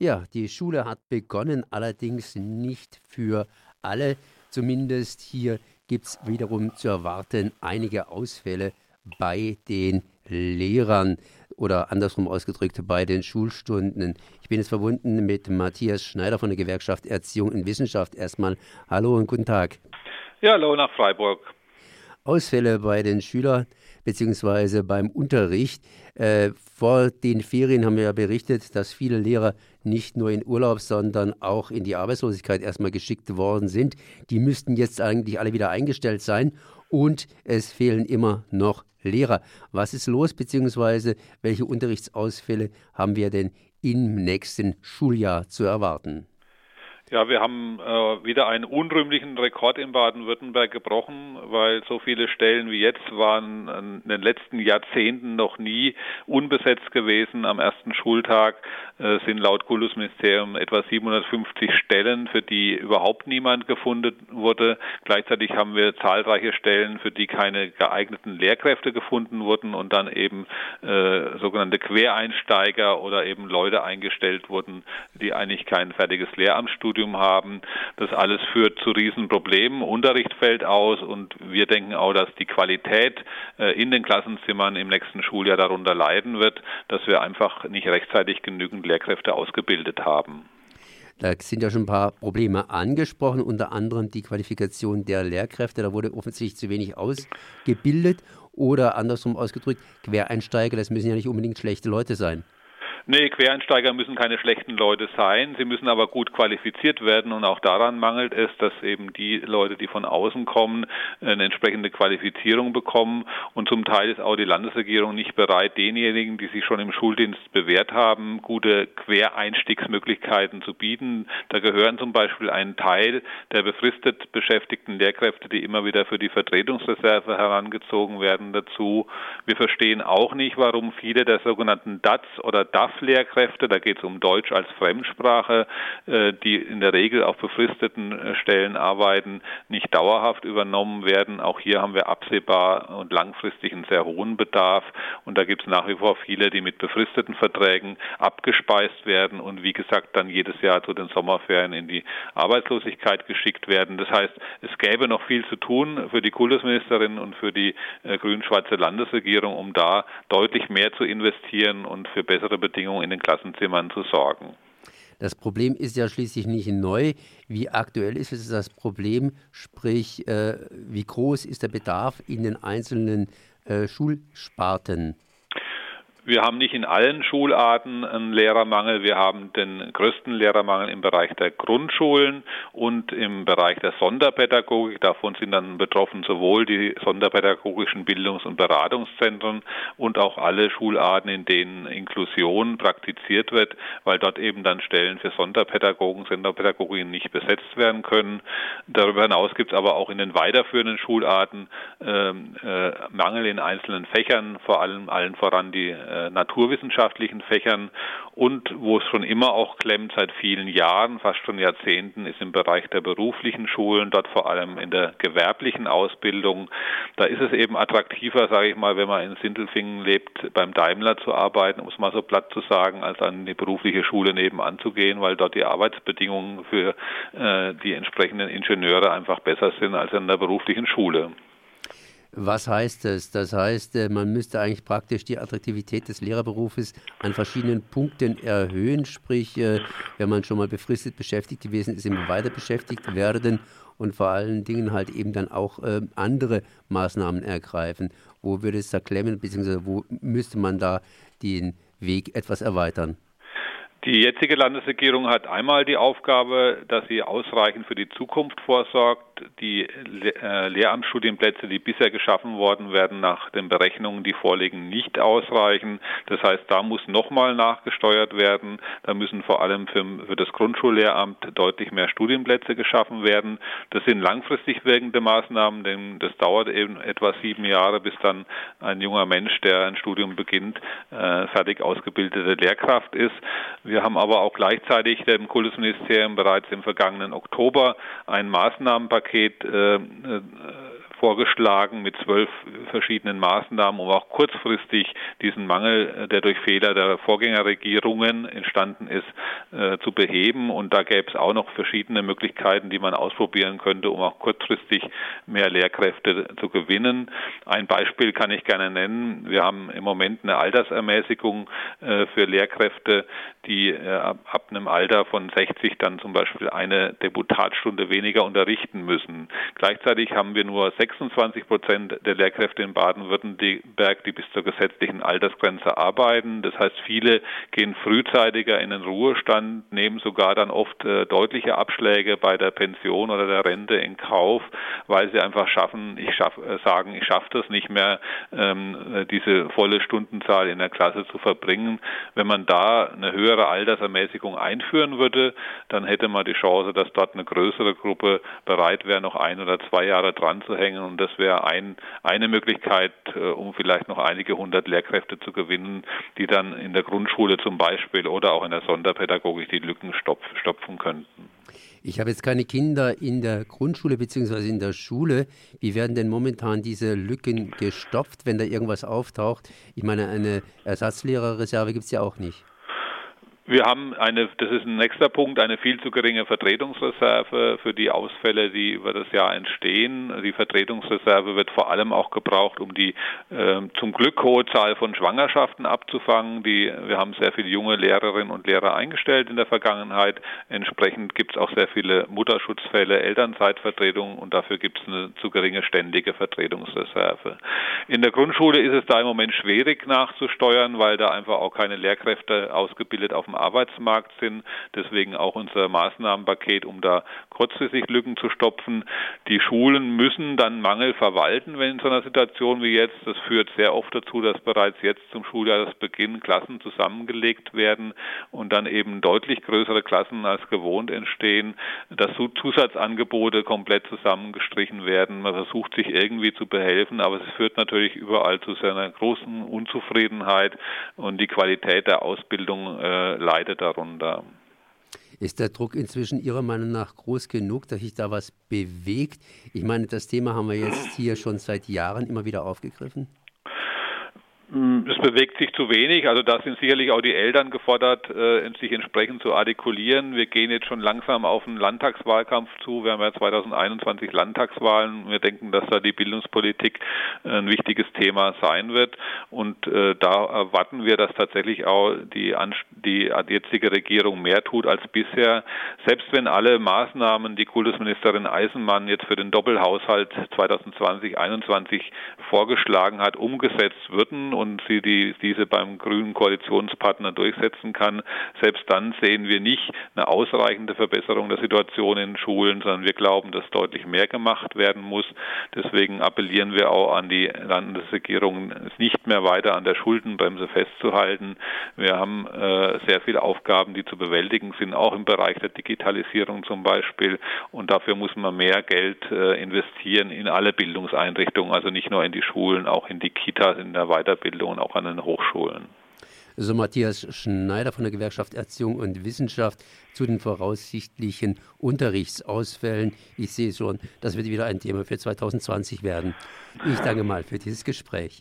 Ja, die Schule hat begonnen, allerdings nicht für alle. Zumindest hier gibt es wiederum zu erwarten einige Ausfälle bei den Lehrern oder andersrum ausgedrückt bei den Schulstunden. Ich bin jetzt verbunden mit Matthias Schneider von der Gewerkschaft Erziehung und Wissenschaft. Erstmal hallo und guten Tag. Ja, hallo nach Freiburg. Ausfälle bei den Schülern bzw. beim Unterricht. Äh, vor den Ferien haben wir ja berichtet, dass viele Lehrer nicht nur in Urlaub, sondern auch in die Arbeitslosigkeit erstmal geschickt worden sind. Die müssten jetzt eigentlich alle wieder eingestellt sein und es fehlen immer noch Lehrer. Was ist los, beziehungsweise welche Unterrichtsausfälle haben wir denn im nächsten Schuljahr zu erwarten? Ja, wir haben äh, wieder einen unrühmlichen Rekord in Baden-Württemberg gebrochen, weil so viele Stellen wie jetzt waren in den letzten Jahrzehnten noch nie unbesetzt gewesen. Am ersten Schultag äh, sind laut Kultusministerium etwa 750 Stellen, für die überhaupt niemand gefunden wurde. Gleichzeitig haben wir zahlreiche Stellen, für die keine geeigneten Lehrkräfte gefunden wurden und dann eben äh, sogenannte Quereinsteiger oder eben Leute eingestellt wurden, die eigentlich kein fertiges Lehramtsstudium Studium haben. Das alles führt zu Riesenproblemen. Unterricht fällt aus und wir denken auch, dass die Qualität äh, in den Klassenzimmern im nächsten Schuljahr darunter leiden wird, dass wir einfach nicht rechtzeitig genügend Lehrkräfte ausgebildet haben. Da sind ja schon ein paar Probleme angesprochen, unter anderem die Qualifikation der Lehrkräfte. Da wurde offensichtlich zu wenig ausgebildet. Oder andersrum ausgedrückt, Quereinsteiger, das müssen ja nicht unbedingt schlechte Leute sein. Nee, Quereinsteiger müssen keine schlechten Leute sein. Sie müssen aber gut qualifiziert werden und auch daran mangelt es, dass eben die Leute, die von außen kommen, eine entsprechende Qualifizierung bekommen. Und zum Teil ist auch die Landesregierung nicht bereit, denjenigen, die sich schon im Schuldienst bewährt haben, gute Quereinstiegsmöglichkeiten zu bieten. Da gehören zum Beispiel ein Teil der befristet beschäftigten Lehrkräfte, die immer wieder für die Vertretungsreserve herangezogen werden, dazu. Wir verstehen auch nicht, warum viele der sogenannten DATS oder DAF Lehrkräfte, da geht es um Deutsch als Fremdsprache, äh, die in der Regel auf befristeten äh, Stellen arbeiten, nicht dauerhaft übernommen werden. Auch hier haben wir absehbar und langfristig einen sehr hohen Bedarf und da gibt es nach wie vor viele, die mit befristeten Verträgen abgespeist werden und wie gesagt dann jedes Jahr zu den Sommerferien in die Arbeitslosigkeit geschickt werden. Das heißt, es gäbe noch viel zu tun für die Kultusministerin und für die äh, grün-schwarze Landesregierung, um da deutlich mehr zu investieren und für bessere Bedingungen Bedingungen in den Klassenzimmern zu sorgen. Das Problem ist ja schließlich nicht neu. Wie aktuell ist es das Problem? Sprich, äh, wie groß ist der Bedarf in den einzelnen äh, Schulsparten? Wir haben nicht in allen Schularten einen Lehrermangel. Wir haben den größten Lehrermangel im Bereich der Grundschulen und im Bereich der Sonderpädagogik. Davon sind dann betroffen sowohl die sonderpädagogischen Bildungs- und Beratungszentren und auch alle Schularten, in denen Inklusion praktiziert wird, weil dort eben dann Stellen für Sonderpädagogen, Sonderpädagoginnen nicht besetzt werden können. Darüber hinaus gibt es aber auch in den weiterführenden Schularten äh, äh, Mangel in einzelnen Fächern, vor allem allen voran die äh, äh, naturwissenschaftlichen Fächern und wo es schon immer auch klemmt seit vielen Jahren, fast schon Jahrzehnten, ist im Bereich der beruflichen Schulen, dort vor allem in der gewerblichen Ausbildung. Da ist es eben attraktiver, sage ich mal, wenn man in Sindelfingen lebt, beim Daimler zu arbeiten, um es mal so platt zu sagen, als an die berufliche Schule nebenan zu gehen, weil dort die Arbeitsbedingungen für äh, die entsprechenden Ingenieure einfach besser sind als an der beruflichen Schule. Was heißt das? Das heißt, äh, man müsste eigentlich praktisch die Attraktivität des Lehrerberufes an verschiedenen Punkten erhöhen, sprich, äh, wenn man schon mal befristet beschäftigt gewesen ist, immer weiter beschäftigt werden und vor allen Dingen halt eben dann auch äh, andere Maßnahmen ergreifen. Wo würde es da klemmen, beziehungsweise wo müsste man da den Weg etwas erweitern? Die jetzige Landesregierung hat einmal die Aufgabe, dass sie ausreichend für die Zukunft vorsorgt. Die äh, Lehramtsstudienplätze, die bisher geschaffen worden werden, nach den Berechnungen, die vorliegen, nicht ausreichen. Das heißt, da muss nochmal nachgesteuert werden. Da müssen vor allem für, das Grundschullehramt deutlich mehr Studienplätze geschaffen werden. Das sind langfristig wirkende Maßnahmen, denn das dauert eben etwa sieben Jahre, bis dann ein junger Mensch, der ein Studium beginnt, äh, fertig ausgebildete Lehrkraft ist. Wir haben aber auch gleichzeitig dem Kultusministerium bereits im vergangenen Oktober ein Maßnahmenpaket äh, vorgeschlagen mit zwölf verschiedenen Maßnahmen, um auch kurzfristig diesen Mangel, der durch Fehler der Vorgängerregierungen entstanden ist, äh, zu beheben. Und da gäbe es auch noch verschiedene Möglichkeiten, die man ausprobieren könnte, um auch kurzfristig mehr Lehrkräfte zu gewinnen. Ein Beispiel kann ich gerne nennen. Wir haben im Moment eine Altersermäßigung äh, für Lehrkräfte, die äh, ab einem Alter von 60 dann zum Beispiel eine Deputatstunde weniger unterrichten müssen. Gleichzeitig haben wir nur 26 Prozent der Lehrkräfte in Baden-Württemberg, die bis zur gesetzlichen Altersgrenze arbeiten. Das heißt, viele gehen frühzeitiger in den Ruhestand, nehmen sogar dann oft äh, deutliche Abschläge bei der Pension oder der Rente in Kauf, weil sie einfach schaffen, ich schaff, äh, sagen, ich schaffe das nicht mehr, ähm, diese volle Stundenzahl in der Klasse zu verbringen. Wenn man da eine höhere Altersermäßigung einführen würde, dann hätte man die Chance, dass dort eine größere Gruppe bereit wäre, noch ein oder zwei Jahre dran zu hängen. Und das wäre ein, eine Möglichkeit, äh, um vielleicht noch einige hundert Lehrkräfte zu gewinnen, die dann in der Grundschule zum Beispiel oder auch in der Sonderpädagogik die Lücken stopfen könnten. Ich habe jetzt keine Kinder in der Grundschule bzw. in der Schule. Wie werden denn momentan diese Lücken gestopft, wenn da irgendwas auftaucht? Ich meine, eine Ersatzlehrerreserve gibt es ja auch nicht. Wir haben eine, das ist ein nächster Punkt, eine viel zu geringe Vertretungsreserve für die Ausfälle, die über das Jahr entstehen. Die Vertretungsreserve wird vor allem auch gebraucht, um die äh, zum Glück hohe Zahl von Schwangerschaften abzufangen. Die, wir haben sehr viele junge Lehrerinnen und Lehrer eingestellt in der Vergangenheit. Entsprechend gibt es auch sehr viele Mutterschutzfälle, Elternzeitvertretungen und dafür gibt es eine zu geringe ständige Vertretungsreserve. In der Grundschule ist es da im Moment schwierig nachzusteuern, weil da einfach auch keine Lehrkräfte ausgebildet auf dem Arbeitsmarkt sind. Deswegen auch unser Maßnahmenpaket, um da kurzfristig Lücken zu stopfen. Die Schulen müssen dann Mangel verwalten, wenn in so einer Situation wie jetzt. Das führt sehr oft dazu, dass bereits jetzt zum Schuljahresbeginn Klassen zusammengelegt werden und dann eben deutlich größere Klassen als gewohnt entstehen, dass Zusatzangebote komplett zusammengestrichen werden. Man versucht sich irgendwie zu behelfen, aber es führt natürlich überall zu seiner großen Unzufriedenheit und die Qualität der Ausbildung äh, leidet darunter. Ist der Druck inzwischen Ihrer Meinung nach groß genug, dass sich da was bewegt? Ich meine, das Thema haben wir jetzt hier schon seit Jahren immer wieder aufgegriffen. Es bewegt sich zu wenig. Also da sind sicherlich auch die Eltern gefordert, äh, sich entsprechend zu artikulieren. Wir gehen jetzt schon langsam auf einen Landtagswahlkampf zu. Wir haben ja 2021 Landtagswahlen. Wir denken, dass da die Bildungspolitik ein wichtiges Thema sein wird. Und äh, da erwarten wir, dass tatsächlich auch die, die jetzige Regierung mehr tut als bisher. Selbst wenn alle Maßnahmen, die Kultusministerin Eisenmann jetzt für den Doppelhaushalt 2020-21 vorgeschlagen hat, umgesetzt würden und sie die, diese beim grünen Koalitionspartner durchsetzen kann, selbst dann sehen wir nicht eine ausreichende Verbesserung der Situation in Schulen, sondern wir glauben, dass deutlich mehr gemacht werden muss. Deswegen appellieren wir auch an die Landesregierung, es nicht mehr weiter an der Schuldenbremse festzuhalten. Wir haben äh, sehr viele Aufgaben, die zu bewältigen sind, auch im Bereich der Digitalisierung zum Beispiel. Und dafür muss man mehr Geld äh, investieren in alle Bildungseinrichtungen, also nicht nur in die Schulen, auch in die Kitas, in der Weiterbildung Weiterbildung auch an den Hochschulen. So Matthias Schneider von der Gewerkschaft Erziehung und Wissenschaft zu den voraussichtlichen Unterrichtsausfällen. Ich sehe schon, das wird wieder ein Thema für 2020 werden. Ich danke mal für dieses Gespräch.